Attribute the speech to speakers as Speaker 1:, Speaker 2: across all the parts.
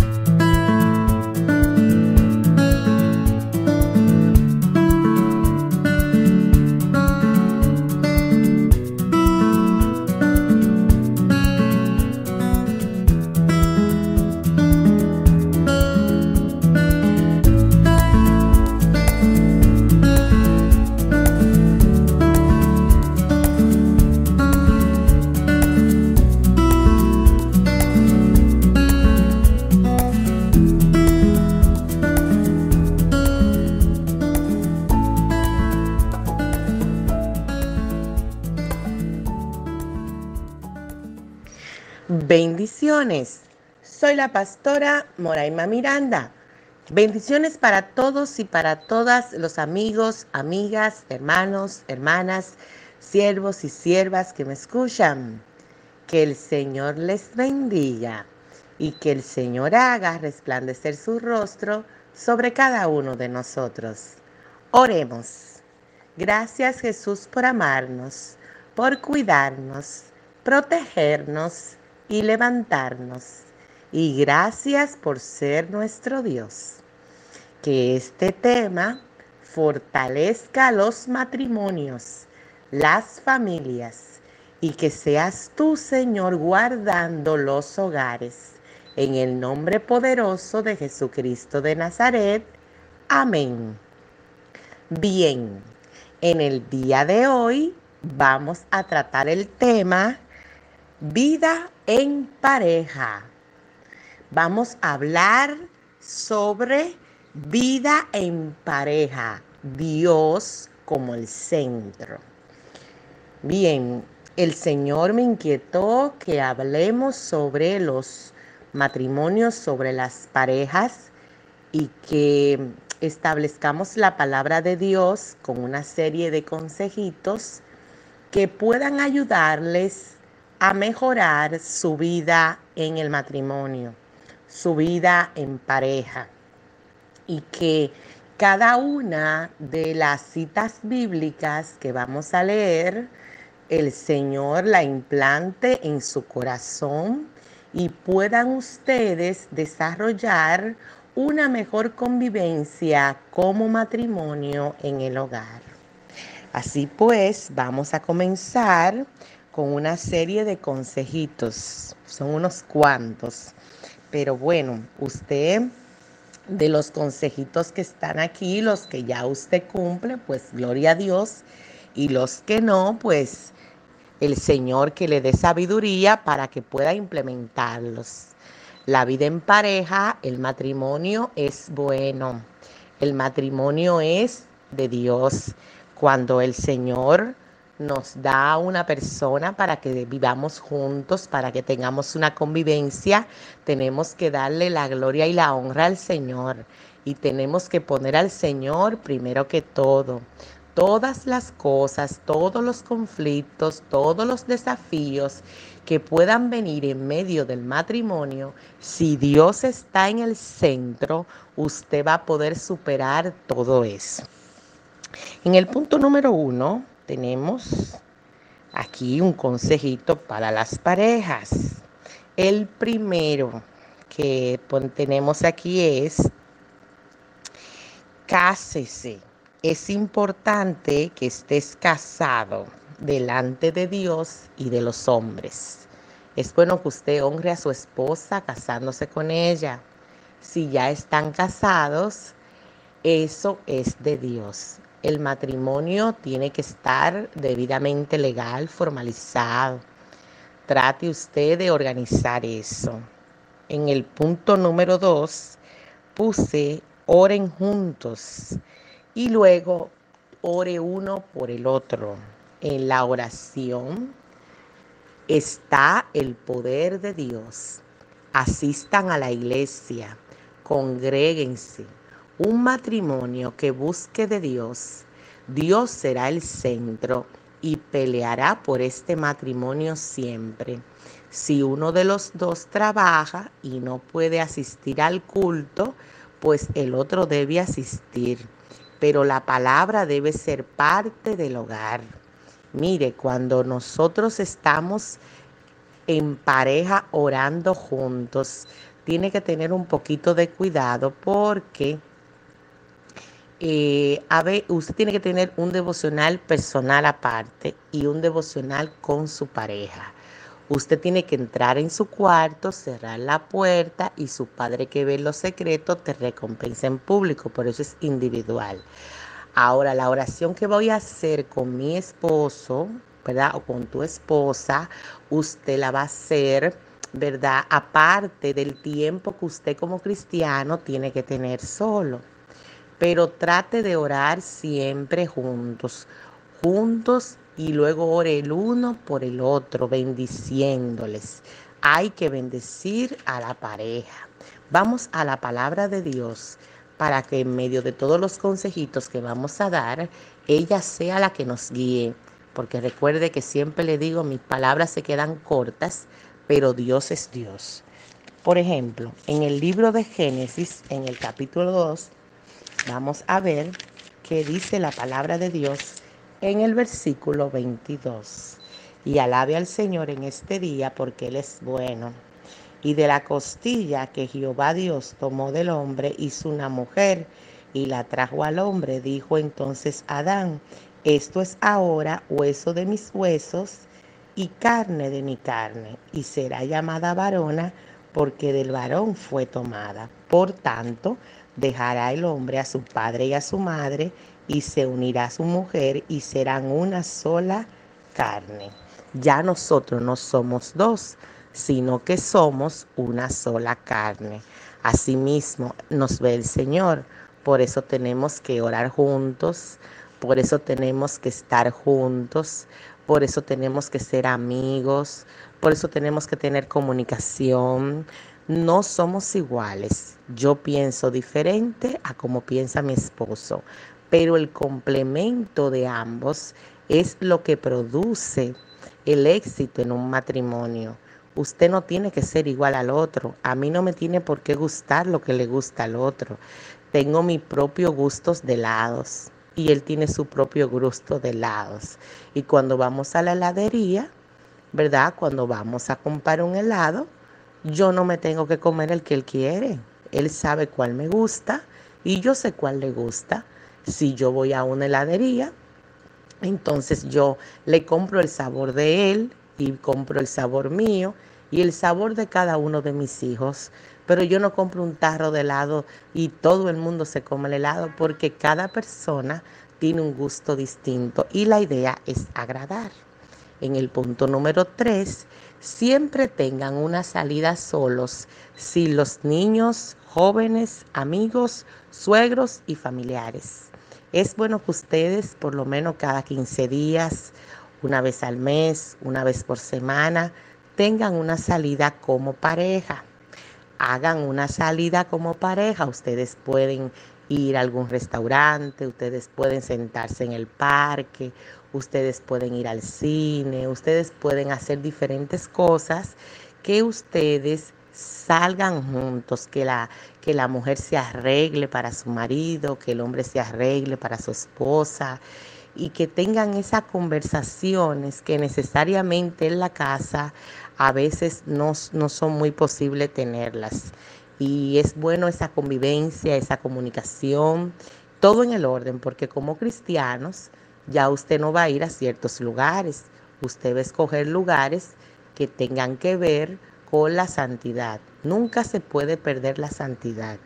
Speaker 1: you Bendiciones. Soy la pastora Moraima Miranda. Bendiciones para todos y para todas los amigos, amigas, hermanos, hermanas, siervos y siervas que me escuchan. Que el Señor les bendiga y que el Señor haga resplandecer su rostro sobre cada uno de nosotros. Oremos. Gracias Jesús por amarnos, por cuidarnos, protegernos y levantarnos. Y gracias por ser nuestro Dios. Que este tema fortalezca los matrimonios, las familias y que seas tú, Señor, guardando los hogares. En el nombre poderoso de Jesucristo de Nazaret. Amén. Bien, en el día de hoy vamos a tratar el tema Vida en pareja. Vamos a hablar sobre vida en pareja, Dios como el centro. Bien, el Señor me inquietó que hablemos sobre los matrimonios, sobre las parejas y que establezcamos la palabra de Dios con una serie de consejitos que puedan ayudarles a mejorar su vida en el matrimonio, su vida en pareja. Y que cada una de las citas bíblicas que vamos a leer, el Señor la implante en su corazón y puedan ustedes desarrollar una mejor convivencia como matrimonio en el hogar. Así pues, vamos a comenzar con una serie de consejitos. Son unos cuantos. Pero bueno, usted de los consejitos que están aquí, los que ya usted cumple, pues gloria a Dios. Y los que no, pues el Señor que le dé sabiduría para que pueda implementarlos. La vida en pareja, el matrimonio es bueno. El matrimonio es de Dios. Cuando el Señor nos da una persona para que vivamos juntos, para que tengamos una convivencia, tenemos que darle la gloria y la honra al Señor. Y tenemos que poner al Señor primero que todo. Todas las cosas, todos los conflictos, todos los desafíos que puedan venir en medio del matrimonio, si Dios está en el centro, usted va a poder superar todo eso. En el punto número uno, tenemos aquí un consejito para las parejas. El primero que tenemos aquí es cásese. Es importante que estés casado delante de Dios y de los hombres. Es bueno que usted honre a su esposa casándose con ella. Si ya están casados, eso es de Dios el matrimonio tiene que estar debidamente legal, formalizado. Trate usted de organizar eso. En el punto número dos puse oren juntos y luego ore uno por el otro. En la oración está el poder de Dios. Asistan a la iglesia, congréguense un matrimonio que busque de Dios, Dios será el centro y peleará por este matrimonio siempre. Si uno de los dos trabaja y no puede asistir al culto, pues el otro debe asistir. Pero la palabra debe ser parte del hogar. Mire, cuando nosotros estamos en pareja orando juntos, tiene que tener un poquito de cuidado porque eh, a ver, usted tiene que tener un devocional personal aparte y un devocional con su pareja. Usted tiene que entrar en su cuarto, cerrar la puerta y su padre que ve los secretos te recompensa en público, por eso es individual. Ahora, la oración que voy a hacer con mi esposo, ¿verdad? O con tu esposa, usted la va a hacer, ¿verdad? Aparte del tiempo que usted como cristiano tiene que tener solo pero trate de orar siempre juntos, juntos y luego ore el uno por el otro, bendiciéndoles. Hay que bendecir a la pareja. Vamos a la palabra de Dios para que en medio de todos los consejitos que vamos a dar, ella sea la que nos guíe. Porque recuerde que siempre le digo, mis palabras se quedan cortas, pero Dios es Dios. Por ejemplo, en el libro de Génesis, en el capítulo 2, Vamos a ver qué dice la palabra de Dios en el versículo 22. Y alabe al Señor en este día porque Él es bueno. Y de la costilla que Jehová Dios tomó del hombre hizo una mujer y la trajo al hombre. Dijo entonces Adán, esto es ahora hueso de mis huesos y carne de mi carne, y será llamada varona porque del varón fue tomada. Por tanto, dejará el hombre a su padre y a su madre y se unirá a su mujer y serán una sola carne. Ya nosotros no somos dos, sino que somos una sola carne. Asimismo nos ve el Señor. Por eso tenemos que orar juntos, por eso tenemos que estar juntos, por eso tenemos que ser amigos, por eso tenemos que tener comunicación, no somos iguales. Yo pienso diferente a como piensa mi esposo, pero el complemento de ambos es lo que produce el éxito en un matrimonio. Usted no tiene que ser igual al otro. A mí no me tiene por qué gustar lo que le gusta al otro. Tengo mis propios gustos de helados y él tiene su propio gusto de helados. Y cuando vamos a la heladería, ¿verdad? Cuando vamos a comprar un helado, yo no me tengo que comer el que él quiere. Él sabe cuál me gusta y yo sé cuál le gusta. Si yo voy a una heladería, entonces yo le compro el sabor de él y compro el sabor mío y el sabor de cada uno de mis hijos. Pero yo no compro un tarro de helado y todo el mundo se come el helado porque cada persona tiene un gusto distinto y la idea es agradar. En el punto número 3, siempre tengan una salida solos si los niños, jóvenes, amigos, suegros y familiares. Es bueno que ustedes por lo menos cada 15 días, una vez al mes, una vez por semana, tengan una salida como pareja. Hagan una salida como pareja. Ustedes pueden ir a algún restaurante, ustedes pueden sentarse en el parque, ustedes pueden ir al cine, ustedes pueden hacer diferentes cosas que ustedes salgan juntos, que la, que la mujer se arregle para su marido, que el hombre se arregle para su esposa y que tengan esas conversaciones que necesariamente en la casa a veces no, no son muy posibles tenerlas. Y es bueno esa convivencia, esa comunicación, todo en el orden, porque como cristianos ya usted no va a ir a ciertos lugares, usted va a escoger lugares que tengan que ver con la santidad. Nunca se puede perder la santidad.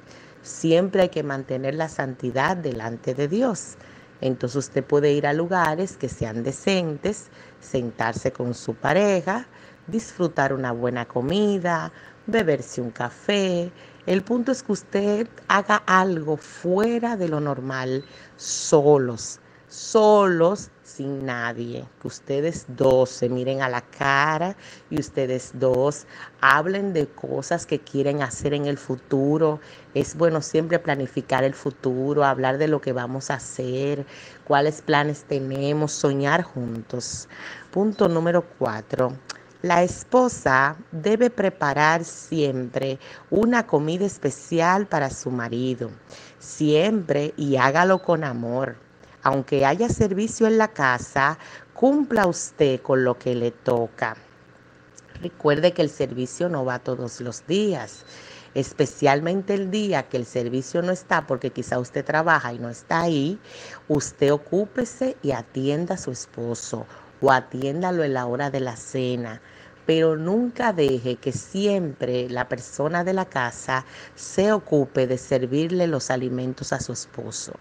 Speaker 1: Siempre hay que mantener la santidad delante de Dios. Entonces usted puede ir a lugares que sean decentes, sentarse con su pareja, disfrutar una buena comida, beberse un café. El punto es que usted haga algo fuera de lo normal, solos, solos, sin nadie, que ustedes dos se miren a la cara y ustedes dos hablen de cosas que quieren hacer en el futuro. Es bueno siempre planificar el futuro, hablar de lo que vamos a hacer, cuáles planes tenemos, soñar juntos. Punto número cuatro. La esposa debe preparar siempre una comida especial para su marido, siempre y hágalo con amor aunque haya servicio en la casa, cumpla usted con lo que le toca. Recuerde que el servicio no va todos los días especialmente el día que el servicio no está, porque quizá usted trabaja y no está ahí, usted ocúpese y atienda a su esposo o atiéndalo en la hora de la cena pero nunca deje que siempre la persona de la casa se ocupe de servirle los alimentos a su esposo.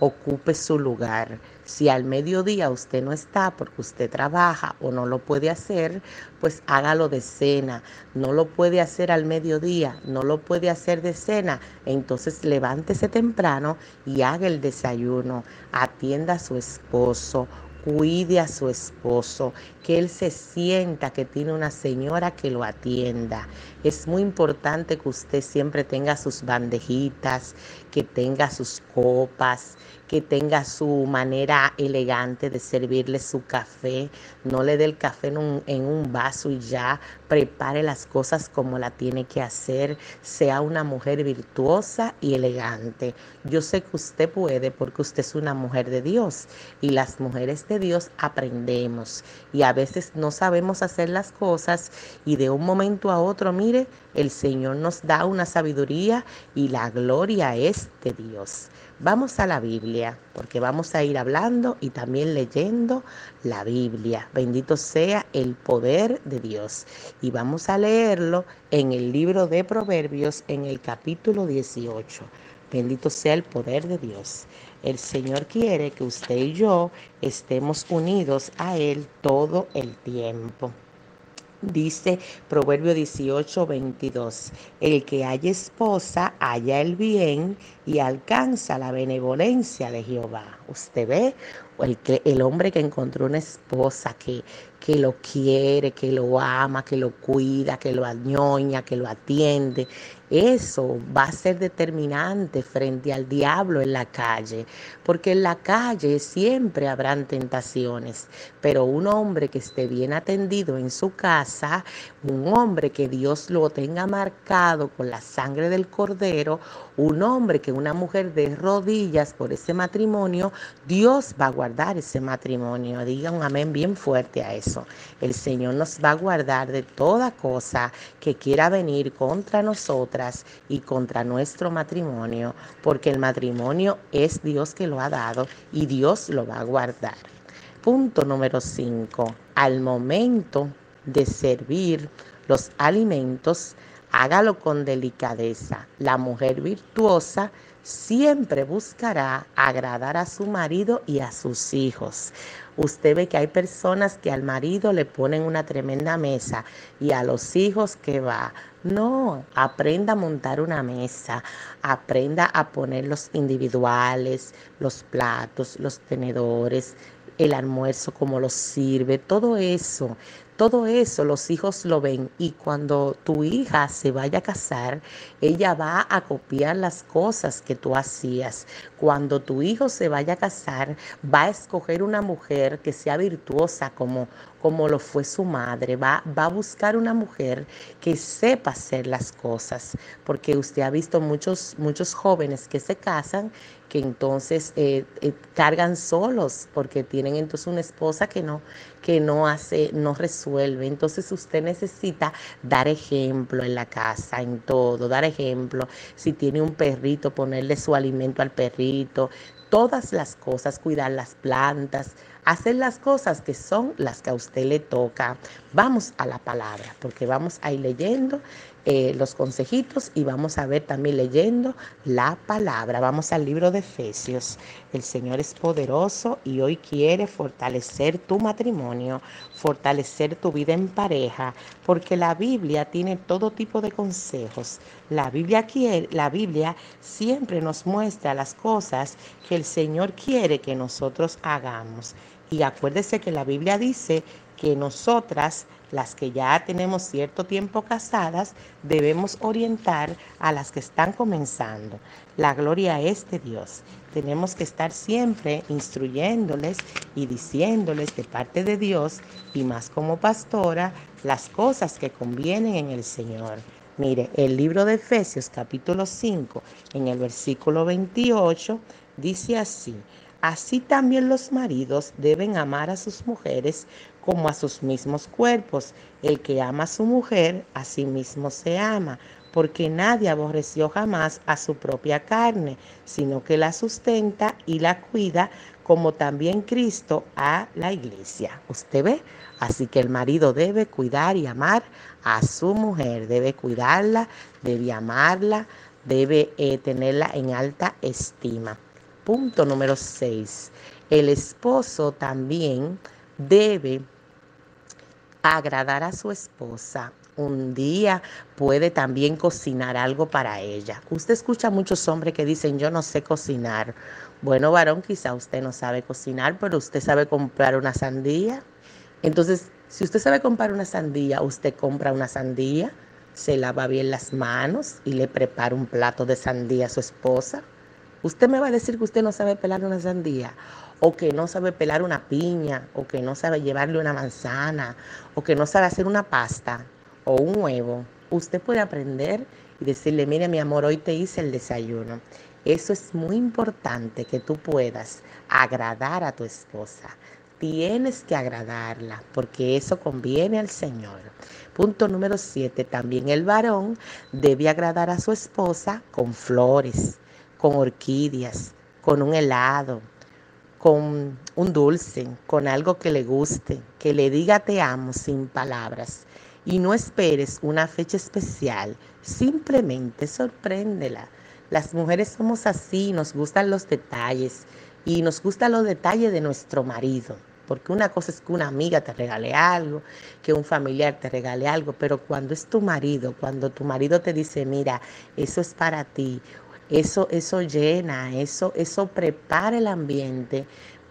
Speaker 1: Ocupe su lugar. Si al mediodía usted no está porque usted trabaja o no lo puede hacer, pues hágalo de cena. No lo puede hacer al mediodía, no lo puede hacer de cena. Entonces levántese temprano y haga el desayuno. Atienda a su esposo cuide a su esposo, que él se sienta que tiene una señora que lo atienda. Es muy importante que usted siempre tenga sus bandejitas, que tenga sus copas, que tenga su manera elegante de servirle su café. No le dé el café en un, en un vaso y ya prepare las cosas como la tiene que hacer. Sea una mujer virtuosa y elegante. Yo sé que usted puede porque usted es una mujer de Dios y las mujeres de Dios aprendemos y a veces no sabemos hacer las cosas y de un momento a otro, mire, el Señor nos da una sabiduría y la gloria es de Dios. Vamos a la Biblia, porque vamos a ir hablando y también leyendo la Biblia. Bendito sea el poder de Dios. Y vamos a leerlo en el libro de Proverbios, en el capítulo 18. Bendito sea el poder de Dios. El Señor quiere que usted y yo estemos unidos a Él todo el tiempo. Dice Proverbio 18, 22, el que haya esposa haya el bien y alcanza la benevolencia de Jehová. Usted ve, el, el hombre que encontró una esposa que, que lo quiere, que lo ama, que lo cuida, que lo añoña, que lo atiende. Eso va a ser determinante frente al diablo en la calle, porque en la calle siempre habrán tentaciones, pero un hombre que esté bien atendido en su casa, un hombre que Dios lo tenga marcado con la sangre del cordero, un hombre que una mujer de rodillas por ese matrimonio, Dios va a guardar ese matrimonio. Diga un amén bien fuerte a eso. El Señor nos va a guardar de toda cosa que quiera venir contra nosotras y contra nuestro matrimonio, porque el matrimonio es Dios que lo ha dado y Dios lo va a guardar. Punto número 5. Al momento de servir los alimentos, hágalo con delicadeza. La mujer virtuosa siempre buscará agradar a su marido y a sus hijos. Usted ve que hay personas que al marido le ponen una tremenda mesa y a los hijos que va. No, aprenda a montar una mesa, aprenda a poner los individuales, los platos, los tenedores, el almuerzo, cómo lo sirve, todo eso. Todo eso los hijos lo ven y cuando tu hija se vaya a casar, ella va a copiar las cosas que tú hacías. Cuando tu hijo se vaya a casar, va a escoger una mujer que sea virtuosa como, como lo fue su madre. Va, va a buscar una mujer que sepa hacer las cosas, porque usted ha visto muchos, muchos jóvenes que se casan que entonces eh, eh, cargan solos porque tienen entonces una esposa que no, que no hace, no resuelve. Entonces usted necesita dar ejemplo en la casa, en todo, dar ejemplo. Si tiene un perrito, ponerle su alimento al perrito, todas las cosas, cuidar las plantas, hacer las cosas que son las que a usted le toca. Vamos a la palabra, porque vamos a ir leyendo eh, los consejitos y vamos a ver también leyendo la palabra. Vamos al libro de Efesios. El Señor es poderoso y hoy quiere fortalecer tu matrimonio, fortalecer tu vida en pareja, porque la Biblia tiene todo tipo de consejos. La Biblia, quiere, la Biblia siempre nos muestra las cosas que el Señor quiere que nosotros hagamos. Y acuérdese que la Biblia dice que nosotras, las que ya tenemos cierto tiempo casadas, debemos orientar a las que están comenzando. La gloria es de Dios. Tenemos que estar siempre instruyéndoles y diciéndoles de parte de Dios y más como pastora las cosas que convienen en el Señor. Mire, el libro de Efesios capítulo 5 en el versículo 28 dice así, Así también los maridos deben amar a sus mujeres como a sus mismos cuerpos. El que ama a su mujer, a sí mismo se ama, porque nadie aborreció jamás a su propia carne, sino que la sustenta y la cuida, como también Cristo a la iglesia. ¿Usted ve? Así que el marido debe cuidar y amar a su mujer, debe cuidarla, debe amarla, debe eh, tenerla en alta estima. Punto número 6. El esposo también debe agradar a su esposa. Un día puede también cocinar algo para ella. Usted escucha muchos hombres que dicen yo no sé cocinar. Bueno, varón, quizá usted no sabe cocinar, pero usted sabe comprar una sandía. Entonces, si usted sabe comprar una sandía, usted compra una sandía, se lava bien las manos y le prepara un plato de sandía a su esposa. Usted me va a decir que usted no sabe pelar una sandía, o que no sabe pelar una piña, o que no sabe llevarle una manzana, o que no sabe hacer una pasta o un huevo. Usted puede aprender y decirle, mire mi amor, hoy te hice el desayuno. Eso es muy importante que tú puedas agradar a tu esposa. Tienes que agradarla porque eso conviene al Señor. Punto número siete, también el varón debe agradar a su esposa con flores, con orquídeas, con un helado, con un dulce, con algo que le guste, que le diga te amo sin palabras. Y no esperes una fecha especial, simplemente sorpréndela. Las mujeres somos así, nos gustan los detalles y nos gustan los detalles de nuestro marido. Porque una cosa es que una amiga te regale algo, que un familiar te regale algo, pero cuando es tu marido, cuando tu marido te dice, mira, eso es para ti, eso, eso llena, eso, eso prepara el ambiente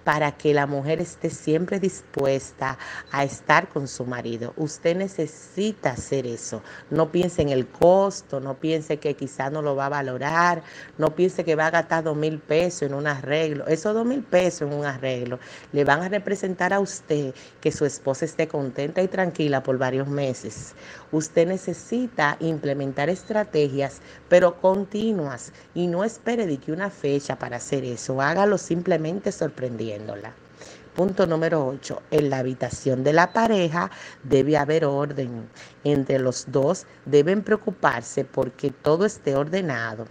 Speaker 1: para que la mujer esté siempre dispuesta a estar con su marido. Usted necesita hacer eso. No piense en el costo, no piense que quizá no lo va a valorar, no piense que va a gastar dos mil pesos en un arreglo. Esos dos mil pesos en un arreglo le van a representar a usted que su esposa esté contenta y tranquila por varios meses. Usted necesita implementar estrategias, pero continuas, y no espere de que una fecha para hacer eso. Hágalo simplemente sorprendiendo. Punto número 8. En la habitación de la pareja debe haber orden. Entre los dos deben preocuparse porque todo esté ordenado.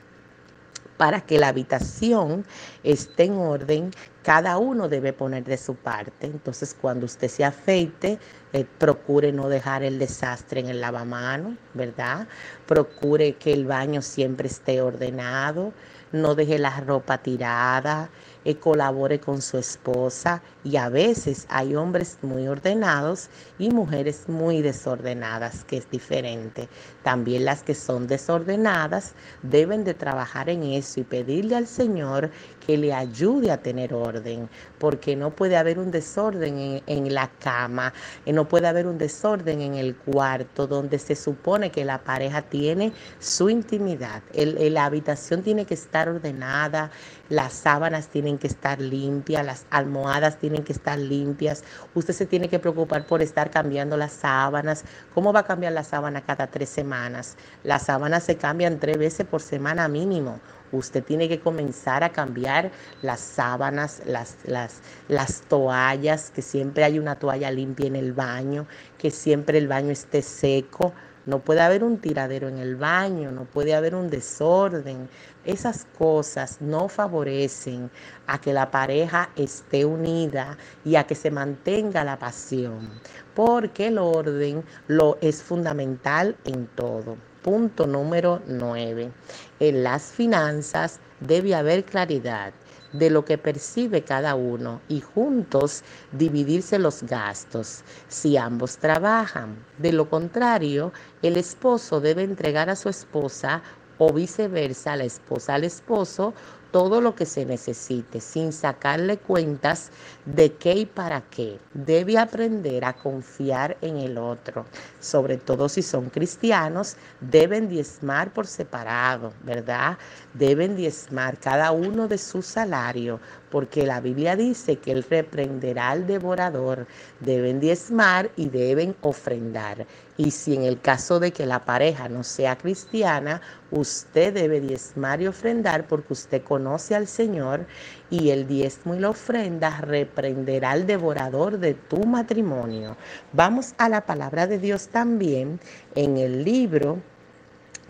Speaker 1: Para que la habitación esté en orden, cada uno debe poner de su parte. Entonces, cuando usted se afeite, eh, procure no dejar el desastre en el lavamano, ¿verdad? Procure que el baño siempre esté ordenado, no deje la ropa tirada, eh, colabore con su esposa y a veces hay hombres muy ordenados y mujeres muy desordenadas, que es diferente. También las que son desordenadas deben de trabajar en eso y pedirle al Señor que le ayude a tener orden, porque no puede haber un desorden en, la cama, eh, no puede haber un desorden en el cuarto donde se supone que la pareja tiene su intimidad. la habitación tiene que estar ordenada, las sábanas tienen que estar limpias, las almohadas tienen que estar limpias. Usted se tiene que preocupar por estar cambiando las sábanas. ¿Cómo va a cambiar la sábana cada tres semanas? Las sábanas se cambian tres veces por semana mínimo. Usted tiene que comenzar a cambiar las sábanas, las, las, las toallas, que siempre hay una toalla limpia en el baño, que siempre el baño esté seco. No puede haber un tiradero en el baño, no puede haber un desorden. Esas cosas no favorecen a que la pareja esté unida y a que se mantenga la pasión, porque el orden lo es fundamental en todo. Punto número 9. En las finanzas debe haber claridad de lo que percibe cada uno y juntos dividirse los gastos si ambos trabajan. De lo contrario, el esposo debe entregar a su esposa o viceversa, la esposa al esposo, todo lo que se necesite sin sacarle cuentas de qué y para qué. Debe aprender a confiar en el otro. Sobre todo si son cristianos, deben diezmar por separado, ¿verdad? Deben diezmar cada uno de su salario porque la Biblia dice que Él reprenderá al devorador, deben diezmar y deben ofrendar. Y si en el caso de que la pareja no sea cristiana, usted debe diezmar y ofrendar porque usted conoce al Señor y el diezmo y la ofrenda reprenderá al devorador de tu matrimonio. Vamos a la palabra de Dios también en el libro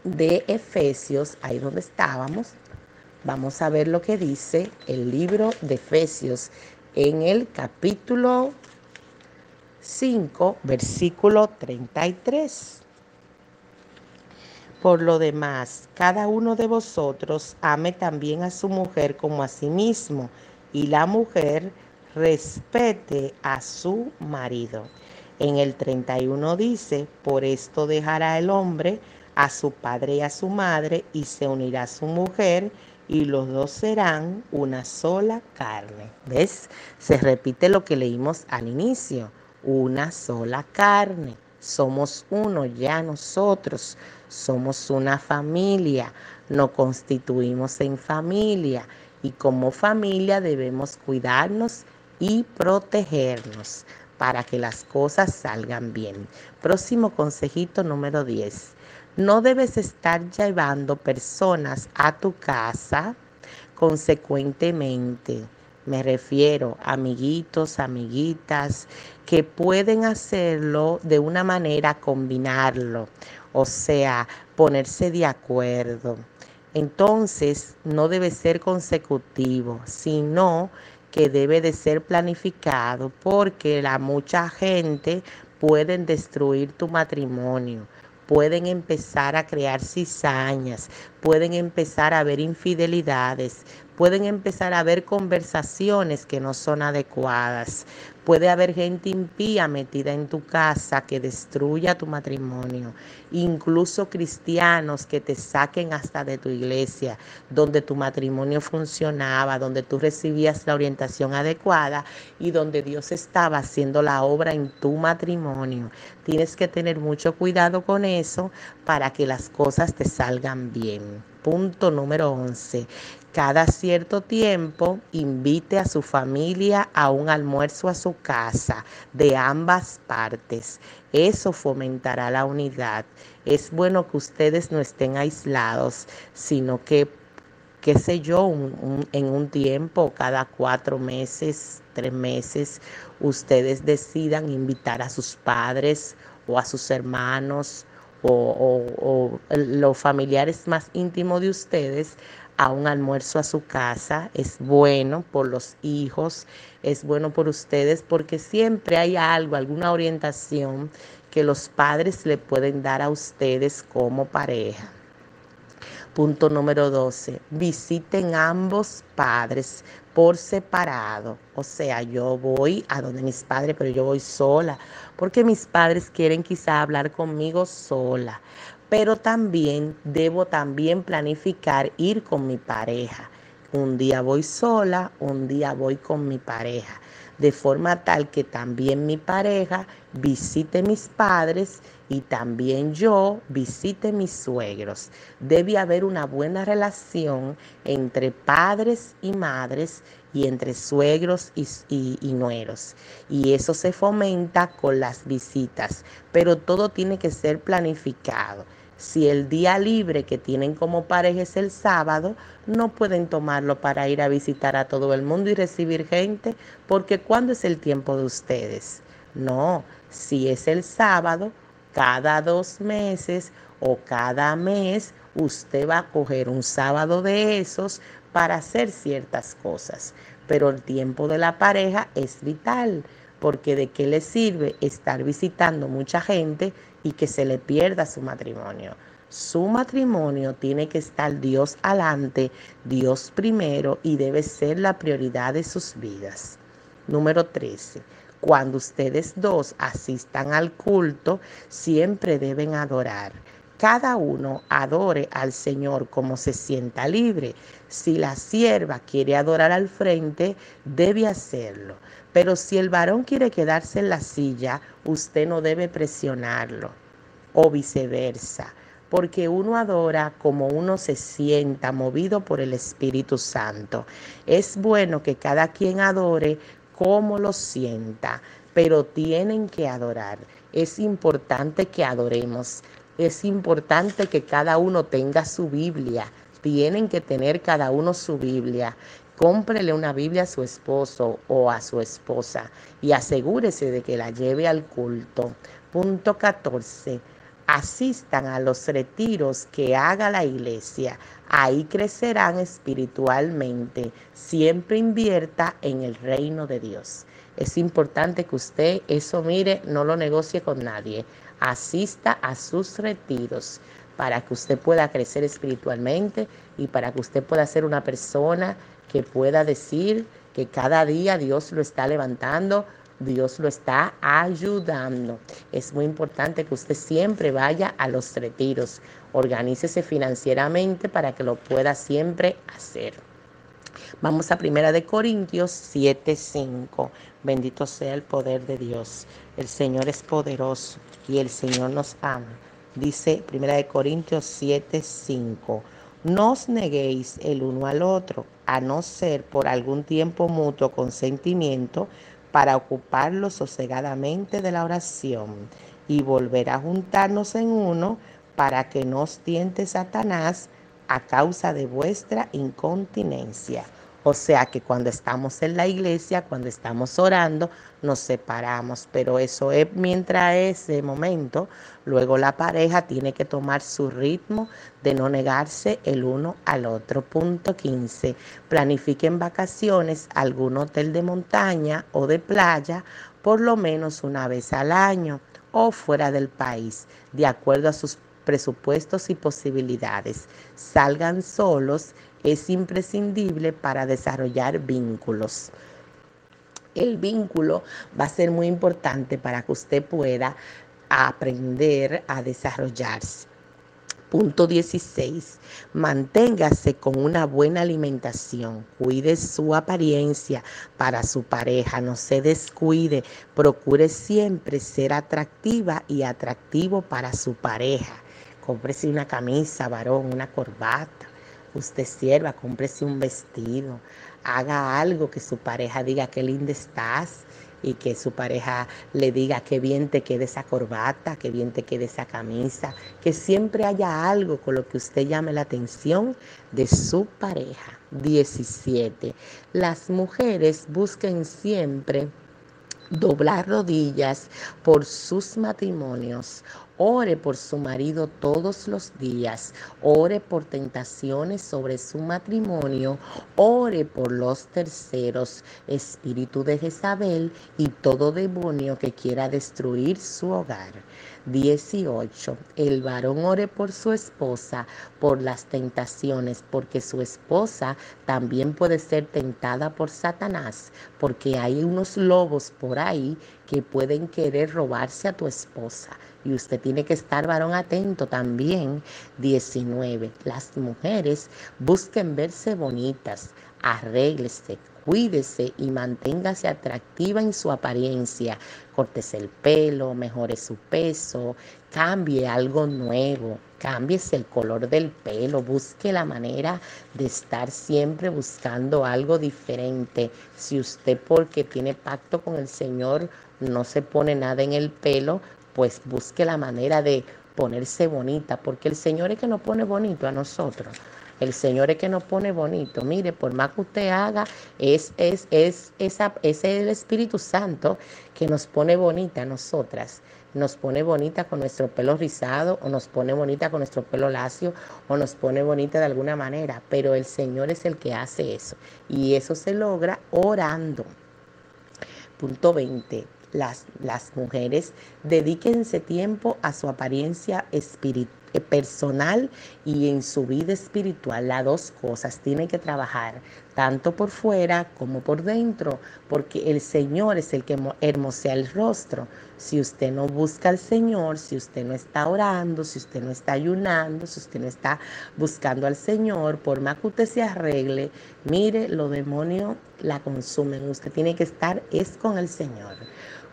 Speaker 1: de Efesios, ahí donde estábamos, Vamos a ver lo que dice el libro de Efesios en el capítulo 5, versículo 33. Por lo demás, cada uno de vosotros ame también a su mujer como a sí mismo, y la mujer respete a su marido. En el 31 dice, por esto dejará el hombre a su padre y a su madre, y se unirá a su mujer, y los dos serán una sola carne. ¿Ves? Se repite lo que leímos al inicio, una sola carne. Somos uno ya nosotros, somos una familia, nos constituimos en familia y como familia debemos cuidarnos y protegernos para que las cosas salgan bien. Próximo consejito número 10. No debes estar llevando personas a tu casa consecuentemente. Me refiero a amiguitos, amiguitas, que pueden hacerlo de una manera, combinarlo, o sea, ponerse de acuerdo. Entonces, no debe ser consecutivo, sino que debe de ser planificado, porque la mucha gente pueden destruir tu matrimonio pueden empezar a crear cizañas, pueden empezar a ver infidelidades, pueden empezar a haber conversaciones que no son adecuadas, puede haber gente impía metida en tu casa que destruya tu matrimonio, incluso cristianos que te saquen hasta de tu iglesia, donde tu matrimonio funcionaba, donde tú recibías la orientación adecuada y donde Dios estaba haciendo la obra en tu matrimonio. Tienes que tener mucho cuidado con eso para que las cosas te salgan bien. Punto número 11 cada cierto tiempo invite a su familia a un almuerzo a su casa de ambas partes. Eso fomentará la unidad. Es bueno que ustedes no estén aislados, sino que, qué sé yo, en un tiempo, cada cuatro meses, tres meses, ustedes decidan invitar a sus padres o a sus hermanos o, o, los familiares más íntimos de ustedes a un almuerzo a su casa, es bueno por los hijos, es bueno por ustedes, porque siempre hay algo, alguna orientación que los padres le pueden dar a ustedes como pareja. Punto número 12. Visiten ambos padres por separado. O sea, yo voy a donde mis padres, pero yo voy sola, porque mis padres quieren quizá hablar conmigo sola pero también debo también planificar ir con mi pareja. Un día voy sola, un día voy con mi pareja, de forma tal que también mi pareja visite mis padres y también yo visite mis suegros. Debe haber una buena relación entre padres y madres y entre suegros y, y, nueros. Y eso se fomenta con las visitas, pero todo tiene que ser planificado. Si el día libre que tienen como pareja es el sábado, no pueden tomarlo para ir a visitar a todo el mundo y recibir gente, porque ¿cuándo es el tiempo de ustedes? No, si es el sábado, cada dos meses o cada mes, usted va a coger un sábado de esos para hacer ciertas cosas. Pero el tiempo de la pareja es vital porque de qué le sirve estar visitando mucha gente y que se le pierda su matrimonio. Su matrimonio tiene que estar Dios adelante, Dios primero y debe ser la prioridad de sus vidas. Número 13. Cuando ustedes dos asistan al culto, siempre deben adorar cada uno adore al Señor como se sienta libre. Si la sierva quiere adorar al frente, debe hacerlo. Pero si el varón quiere quedarse en la silla, usted no debe presionarlo. O viceversa. porque uno adora como uno se sienta movido por el Espíritu Santo. Es bueno que cada quien adore como lo sienta, pero tienen que adorar. Es importante que adoremos. Es importante que cada uno tenga su Biblia. Tienen que tener cada uno su Biblia. Cómprele una Biblia a su esposo o a su esposa y asegúrese de que la lleve al culto. Punto 14 asistan a los retiros que haga la iglesia. Ahí crecerán espiritualmente. Siempre invierta en el reino de Dios. Es importante que usted eso mire, no lo negocie con nadie. Asista a sus retiros para que usted pueda crecer espiritualmente y para que usted pueda ser una persona que pueda decir que cada día Dios lo está levantando Dios lo está ayudando. Es muy importante que usted siempre vaya a los retiros. Organícese financieramente para que lo pueda siempre hacer. Vamos a Primera de Corintios 7:5. Bendito sea el poder de Dios. El Señor es poderoso y el Señor nos ama. Dice Primera de Corintios 7:5. No os neguéis el uno al otro, a no ser por algún tiempo mutuo consentimiento para ocuparlo sosegadamente de la oración y volver a juntarnos en uno para que no os tiente Satanás a causa de vuestra incontinencia. O sea que cuando estamos en la iglesia, cuando estamos orando, nos separamos, pero eso es mientras ese momento, luego la pareja tiene que tomar su ritmo de no negarse el uno al otro. Punto 15. Planifiquen vacaciones, algún hotel de montaña o de playa, por lo menos una vez al año o fuera del país, de acuerdo a sus presupuestos y posibilidades. Salgan solos es imprescindible para desarrollar vínculos. El vínculo va a ser muy importante para que usted pueda aprender a desarrollarse. Punto 16. Manténgase con una buena alimentación. Cuide su apariencia para su pareja. No se descuide. Procure siempre ser atractiva y atractivo para su pareja. Cómprese una camisa, varón, una corbata usted sierva, cómprese un vestido, haga algo que su pareja diga qué linda estás y que su pareja le diga qué bien te quede esa corbata, qué bien te quede esa camisa, que siempre haya algo con lo que usted llame la atención de su pareja. 17. Las mujeres busquen siempre doblar rodillas por sus matrimonios. Ore por su marido todos los días. Ore por tentaciones sobre su matrimonio. Ore por los terceros, espíritu de Jezabel y todo demonio que quiera destruir su hogar. 18. El varón ore por su esposa por las tentaciones, porque su esposa también puede ser tentada por Satanás, porque hay unos lobos por ahí que pueden querer robarse a tu esposa. Y usted tiene que estar, varón, atento también. 19. Las mujeres busquen verse bonitas, arréglese, cuídese y manténgase atractiva en su apariencia. Córtese el pelo, mejore su peso, cambie algo nuevo, cámbiese el color del pelo, busque la manera de estar siempre buscando algo diferente. Si usted porque tiene pacto con el Señor no se pone nada en el pelo, pues busque la manera de ponerse bonita, porque el Señor es que nos pone bonito a nosotros. El Señor es que nos pone bonito. Mire, por más que usted haga, es, es, es, esa, es el Espíritu Santo que nos pone bonita a nosotras. Nos pone bonita con nuestro pelo rizado, o nos pone bonita con nuestro pelo lacio, o nos pone bonita de alguna manera. Pero el Señor es el que hace eso. Y eso se logra orando. Punto 20 las, las mujeres, dedíquense tiempo a su apariencia espiritual eh, personal y en su vida espiritual. Las dos cosas tienen que trabajar, tanto por fuera como por dentro, porque el Señor es el que hermosea el rostro. Si usted no busca al Señor, si usted no está orando, si usted no está ayunando, si usted no está buscando al Señor, por más que usted se arregle, mire, los demonios la consumen. Usted tiene que estar es con el Señor.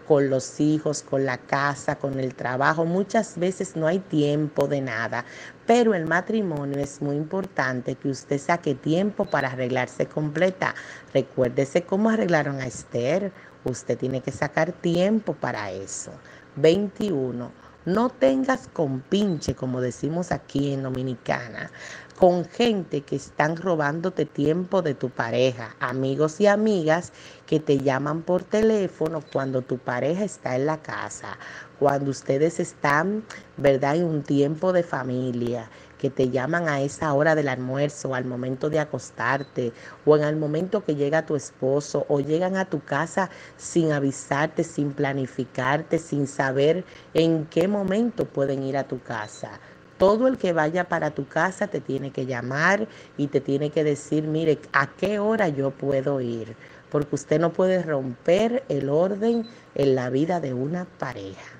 Speaker 1: Con los hijos, con la casa, con el trabajo. Muchas veces no hay tiempo de nada, pero el matrimonio es muy importante que usted saque tiempo para arreglarse completa. Recuérdese cómo arreglaron a Esther. Usted tiene que sacar tiempo para eso. 21 no tengas compinche, como decimos aquí en Dominicana, con gente que están robándote tiempo de tu pareja, amigos y amigas que te llaman por teléfono cuando tu pareja está en la casa, cuando ustedes están, ¿verdad?, en un tiempo de familia que te llaman a esa hora del almuerzo, al momento de acostarte, o en el momento que llega tu esposo, o llegan a tu casa sin avisarte, sin planificarte, sin saber en qué momento pueden ir a tu casa. Todo el que vaya para tu casa te tiene que llamar y te tiene que decir, mire, ¿a qué hora yo puedo ir? Porque usted no puede romper el orden en la vida de una pareja.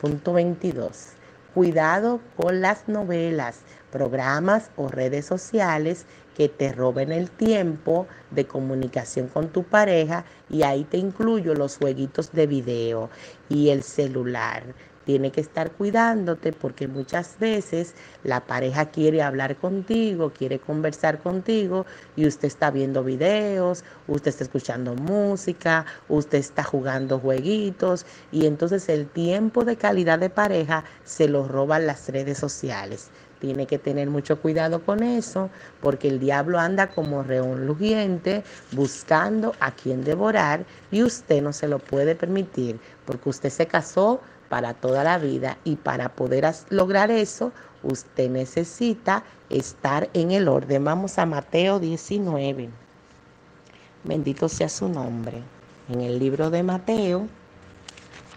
Speaker 1: Punto 22 Cuidado con las novelas, programas o redes sociales que te roben el tiempo de comunicación con tu pareja y ahí te incluyo los jueguitos de video y el celular tiene que estar cuidándote porque muchas veces la pareja quiere hablar contigo, quiere conversar contigo y usted está viendo videos, usted está escuchando música, usted está jugando jueguitos y entonces el tiempo de calidad de pareja se lo roban las redes sociales. Tiene que tener mucho cuidado con eso, porque el diablo anda como reón lujiente buscando a quien devorar y usted no se lo puede permitir, porque usted se casó para toda la vida y para poder lograr eso, usted necesita estar en el orden. Vamos a Mateo 19. Bendito sea su nombre. En el libro de Mateo,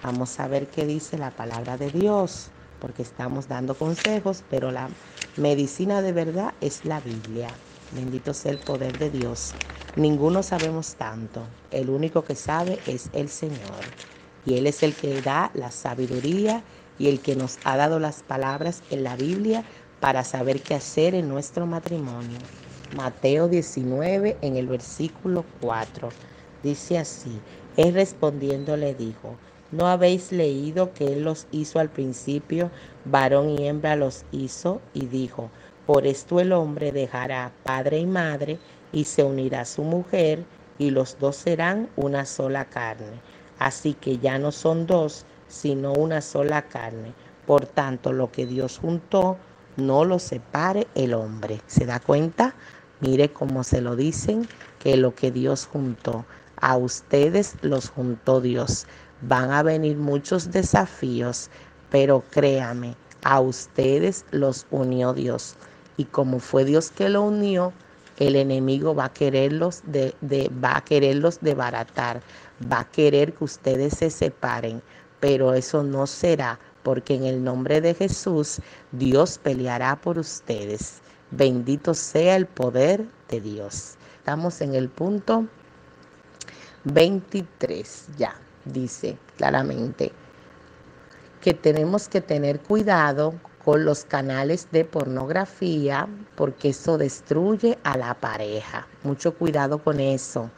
Speaker 1: vamos a ver qué dice la palabra de Dios, porque estamos dando consejos, pero la medicina de verdad es la Biblia. Bendito sea el poder de Dios. Ninguno sabemos tanto. El único que sabe es el Señor y Él es el que da la sabiduría y el que nos ha dado las palabras en la Biblia para saber qué hacer en nuestro matrimonio. Mateo 19 en el versículo 4 dice así, Él respondiendo le dijo, ¿no habéis leído que Él los hizo al principio, varón y hembra los hizo? Y dijo, por esto el hombre dejará padre y madre y se unirá a su mujer y los dos serán una sola carne. Así que ya no son dos, sino una sola carne. Por tanto, lo que Dios juntó, no lo separe el hombre. ¿Se da cuenta? Mire cómo se lo dicen, que lo que Dios juntó, a ustedes los juntó Dios. Van a venir muchos desafíos, pero créame, a ustedes los unió Dios. Y como fue Dios que lo unió, el enemigo va a quererlos de, va a desbaratar, va a querer que ustedes se separen, pero eso no será, porque en el nombre de Jesús Dios peleará por ustedes. Bendito sea el poder de Dios. Estamos en el punto 23 ya, dice claramente que tenemos que tener cuidado con los canales de pornografía porque eso destruye a la pareja. Mucho cuidado con eso,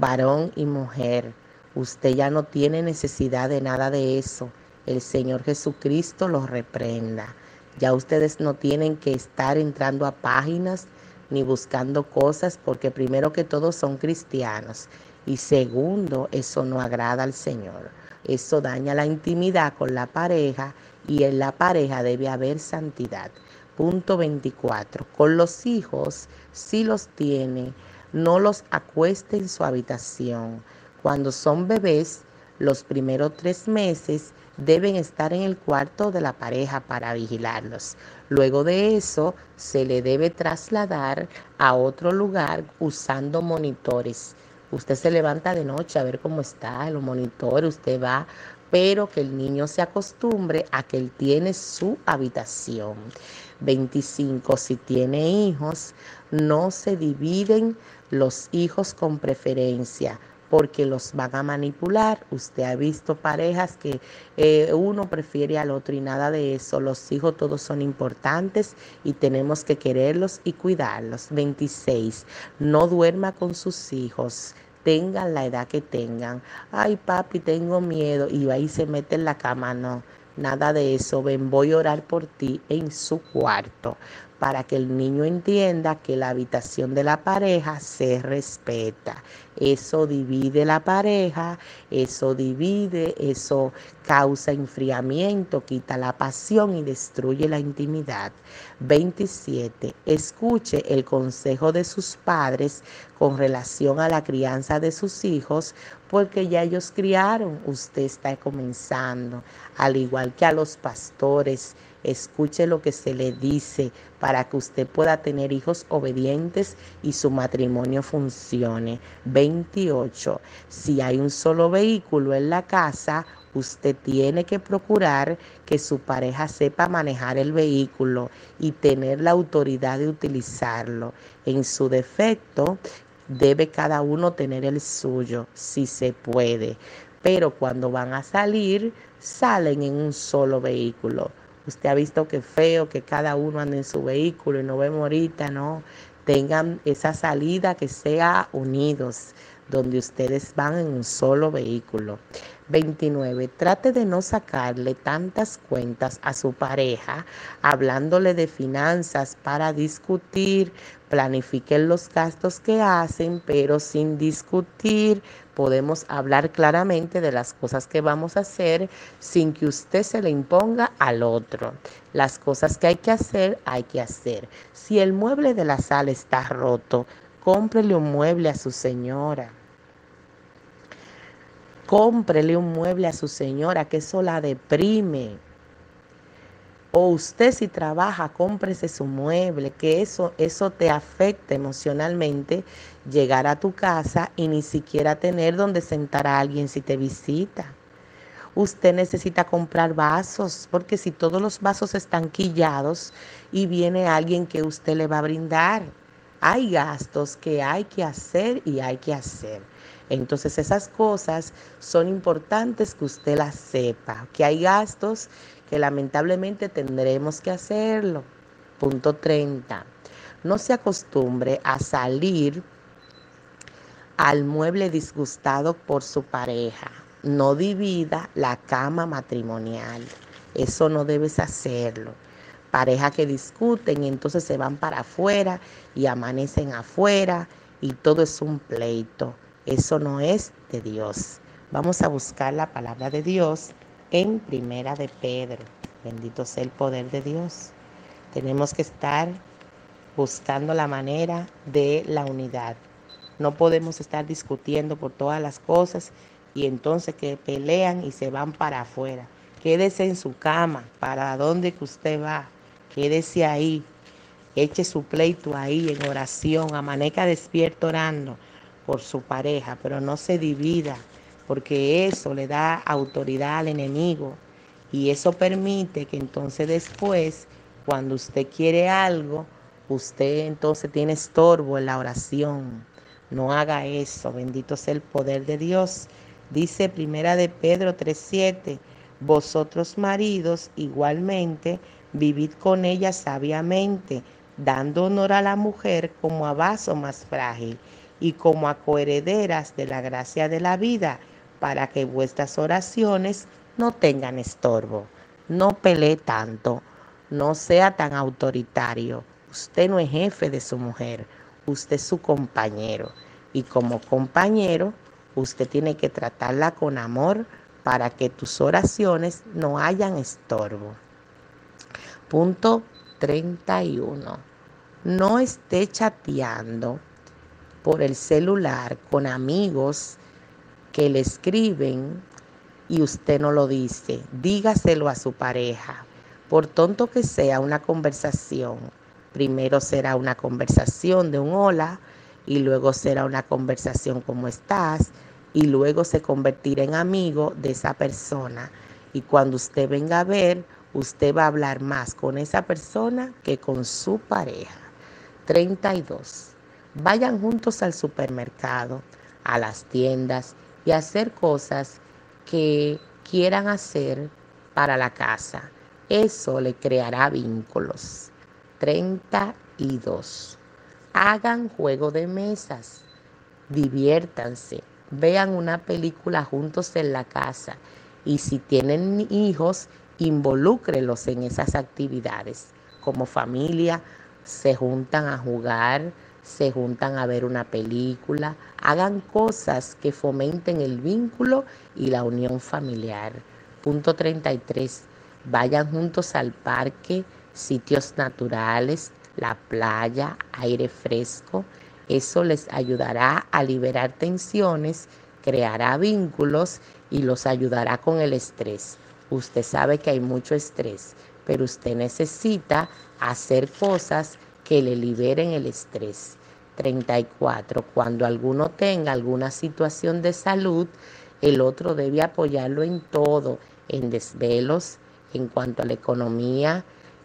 Speaker 1: varón y mujer. Usted ya no tiene necesidad de nada de eso. El Señor Jesucristo los reprenda. Ya ustedes no tienen que estar entrando a páginas ni buscando cosas porque primero que todo son cristianos y segundo, eso no agrada al Señor. Eso daña la intimidad con la pareja y en la pareja debe haber santidad. Punto 24. Con los hijos, si los tiene, no los acueste en su habitación. Cuando son bebés, los primeros tres meses deben estar en el cuarto de la pareja para vigilarlos. Luego de eso, se le debe trasladar a otro lugar usando monitores. Usted se levanta de noche a ver cómo está el monitor, usted va pero que el niño se acostumbre a que él tiene su habitación. 25. Si tiene hijos, no se dividen los hijos con preferencia porque los van a manipular. Usted ha visto parejas que eh, uno prefiere al otro y nada de eso. Los hijos todos son importantes y tenemos que quererlos y cuidarlos. 26. No duerma con sus hijos tengan la edad que tengan. Ay, papi, tengo miedo. Y ahí se mete en la cama. No, nada de eso. Ven, voy a orar por ti en su cuarto para que el niño entienda que la habitación de la pareja se respeta. Eso divide la pareja, eso divide, eso causa enfriamiento, quita la pasión y destruye la intimidad. 27. Escuche el consejo de sus padres con relación a la crianza de sus hijos, porque ya ellos criaron, usted está comenzando, al igual que a los pastores Escuche lo que se le dice para que usted pueda tener hijos obedientes y su matrimonio funcione. 28. Si hay un solo vehículo en la casa, usted tiene que procurar que su pareja sepa manejar el vehículo y tener la autoridad de utilizarlo. En su defecto, debe cada uno tener el suyo, si se puede. Pero cuando van a salir, salen en un solo vehículo. Usted ha visto que feo que cada uno ande en su vehículo y no vemos ahorita, ¿no? Tengan esa salida que sea unidos, donde ustedes van en un solo vehículo. 29. Trate de no sacarle tantas cuentas a su pareja, hablándole de finanzas para discutir, planifiquen los gastos que hacen, pero sin discutir. Podemos hablar claramente de las cosas que vamos a hacer sin que usted se le imponga al otro. Las cosas que hay que hacer, hay que hacer. Si el mueble de la sala está roto, cómprele un mueble a su señora. Cómprele un mueble a su señora, que eso la deprime. O usted si trabaja, cómprese su mueble, que eso, eso te afecta emocionalmente llegar a tu casa y ni siquiera tener donde sentar a alguien si te visita. Usted necesita comprar vasos, porque si todos los vasos están quillados y viene alguien que usted le va a brindar, hay gastos que hay que hacer y hay que hacer. Entonces esas cosas son importantes que usted las sepa, que hay gastos que lamentablemente tendremos que hacerlo. Punto 30. No se acostumbre a salir al mueble disgustado por su pareja. No divida la cama matrimonial. Eso no debes hacerlo. Pareja que discuten y entonces se van para afuera y amanecen afuera y todo es un pleito. Eso no es de Dios. Vamos a buscar la palabra de Dios en Primera de Pedro. Bendito sea el poder de Dios. Tenemos que estar buscando la manera de la unidad. No podemos estar discutiendo por todas las cosas y entonces que pelean y se van para afuera. Quédese en su cama, para donde que usted va. Quédese ahí. Eche su pleito ahí en oración. Amanezca despierto orando por su pareja, pero no se divida, porque eso le da autoridad al enemigo y eso permite que entonces después, cuando usted quiere algo, usted entonces tiene estorbo en la oración. No haga eso, bendito sea el poder de Dios. Dice Primera de Pedro 3:7, vosotros maridos igualmente vivid con ella sabiamente, dando honor a la mujer como a vaso más frágil y como a coherederas de la gracia de la vida, para que vuestras oraciones no tengan estorbo. No pelee tanto, no sea tan autoritario. Usted no es jefe de su mujer, usted es su compañero. Y como compañero, usted tiene que tratarla con amor para que tus oraciones no hayan estorbo. Punto 31. No esté chateando por el celular con amigos que le escriben y usted no lo dice. Dígaselo a su pareja. Por tonto que sea una conversación, primero será una conversación de un hola y luego será una conversación como estás y luego se convertirá en amigo de esa persona. Y cuando usted venga a ver, usted va a hablar más con esa persona que con su pareja. 32 vayan juntos al supermercado, a las tiendas y hacer cosas que quieran hacer para la casa. Eso le creará vínculos. 32. Hagan juego de mesas. diviértanse, vean una película juntos en la casa y si tienen hijos, involúcrelos en esas actividades. Como familia, se juntan a jugar, se juntan a ver una película, hagan cosas que fomenten el vínculo y la unión familiar. Punto 33. Vayan juntos al parque, sitios naturales, la playa, aire fresco. Eso les ayudará a liberar tensiones, creará vínculos y los ayudará con el estrés. Usted sabe que hay mucho estrés, pero usted necesita hacer cosas que le liberen el estrés. 34. Cuando alguno tenga alguna situación de salud, el otro debe apoyarlo en todo, en desvelos, en cuanto a la economía